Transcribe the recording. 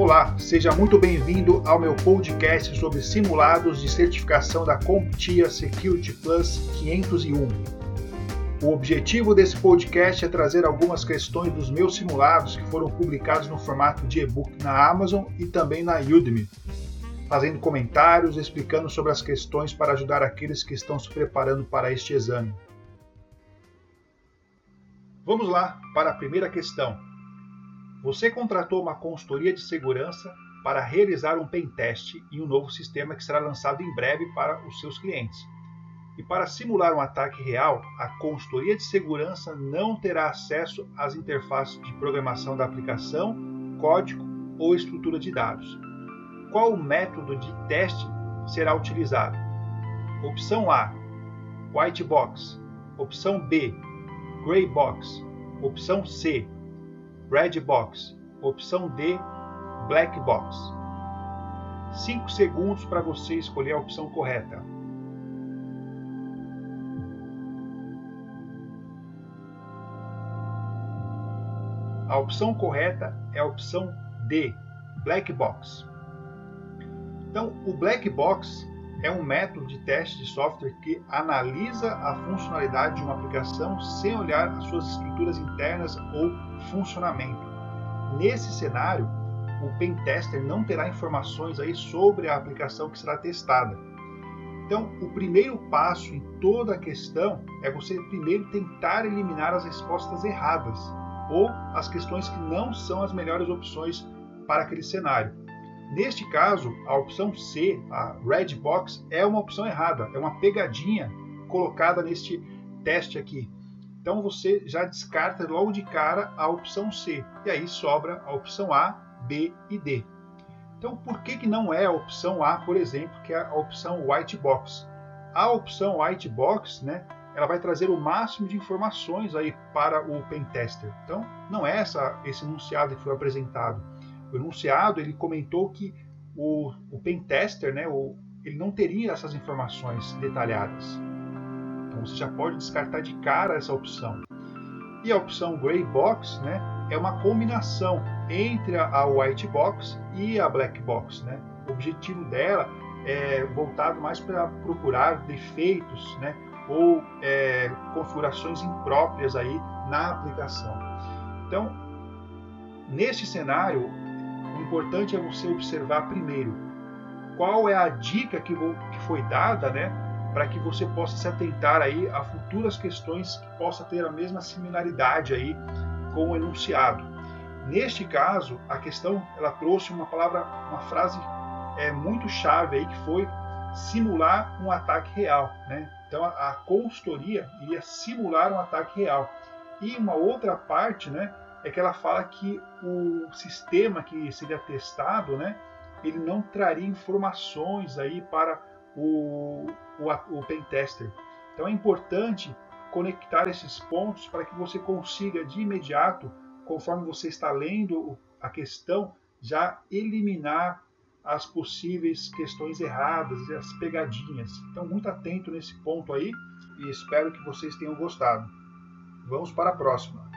Olá, seja muito bem-vindo ao meu podcast sobre simulados de certificação da CompTIA Security Plus 501. O objetivo desse podcast é trazer algumas questões dos meus simulados que foram publicados no formato de e-book na Amazon e também na Udemy, fazendo comentários explicando sobre as questões para ajudar aqueles que estão se preparando para este exame. Vamos lá para a primeira questão. Você contratou uma consultoria de segurança para realizar um pentest em um novo sistema que será lançado em breve para os seus clientes. E para simular um ataque real, a consultoria de segurança não terá acesso às interfaces de programação da aplicação, código ou estrutura de dados. Qual método de teste será utilizado? Opção A: White Box. Opção B: Gray Box. Opção C: Red Box. Opção D, Black Box. 5 segundos para você escolher a opção correta. A opção correta é a opção D, Black Box. Então, o Black Box é um método de teste de software que analisa a funcionalidade de uma aplicação sem olhar as suas estruturas internas ou funcionamento. Nesse cenário, o pen tester não terá informações aí sobre a aplicação que será testada. Então, o primeiro passo em toda a questão é você primeiro tentar eliminar as respostas erradas ou as questões que não são as melhores opções para aquele cenário. Neste caso, a opção C, a Red Box, é uma opção errada, é uma pegadinha colocada neste teste aqui. Então você já descarta logo de cara a opção C e aí sobra a opção A, B e D. Então por que, que não é a opção A, por exemplo, que é a opção White Box? A opção White Box, né, ela vai trazer o máximo de informações aí para o pentester. Então não é essa, esse enunciado que foi apresentado. Enunciado ele comentou que o, o pentester, né, o, ele não teria essas informações detalhadas. Então você já pode descartar de cara essa opção. E a opção Gray Box né, é uma combinação entre a White Box e a Black Box. Né? O objetivo dela é voltado mais para procurar defeitos né, ou é, configurações impróprias aí na aplicação. Então, neste cenário, o importante é você observar primeiro qual é a dica que, foi dada né, para que você possa se atentar aí a futuras questões que possa ter a mesma similaridade aí com o enunciado. Neste caso, a questão ela trouxe uma palavra, uma frase é muito chave aí que foi simular um ataque real, né? Então a, a consultoria iria simular um ataque real. E uma outra parte, né, é que ela fala que o sistema que seria testado, né, ele não traria informações aí para o, o, o pentester. Então é importante conectar esses pontos para que você consiga de imediato, conforme você está lendo a questão, já eliminar as possíveis questões erradas e as pegadinhas. Então, muito atento nesse ponto aí e espero que vocês tenham gostado. Vamos para a próxima.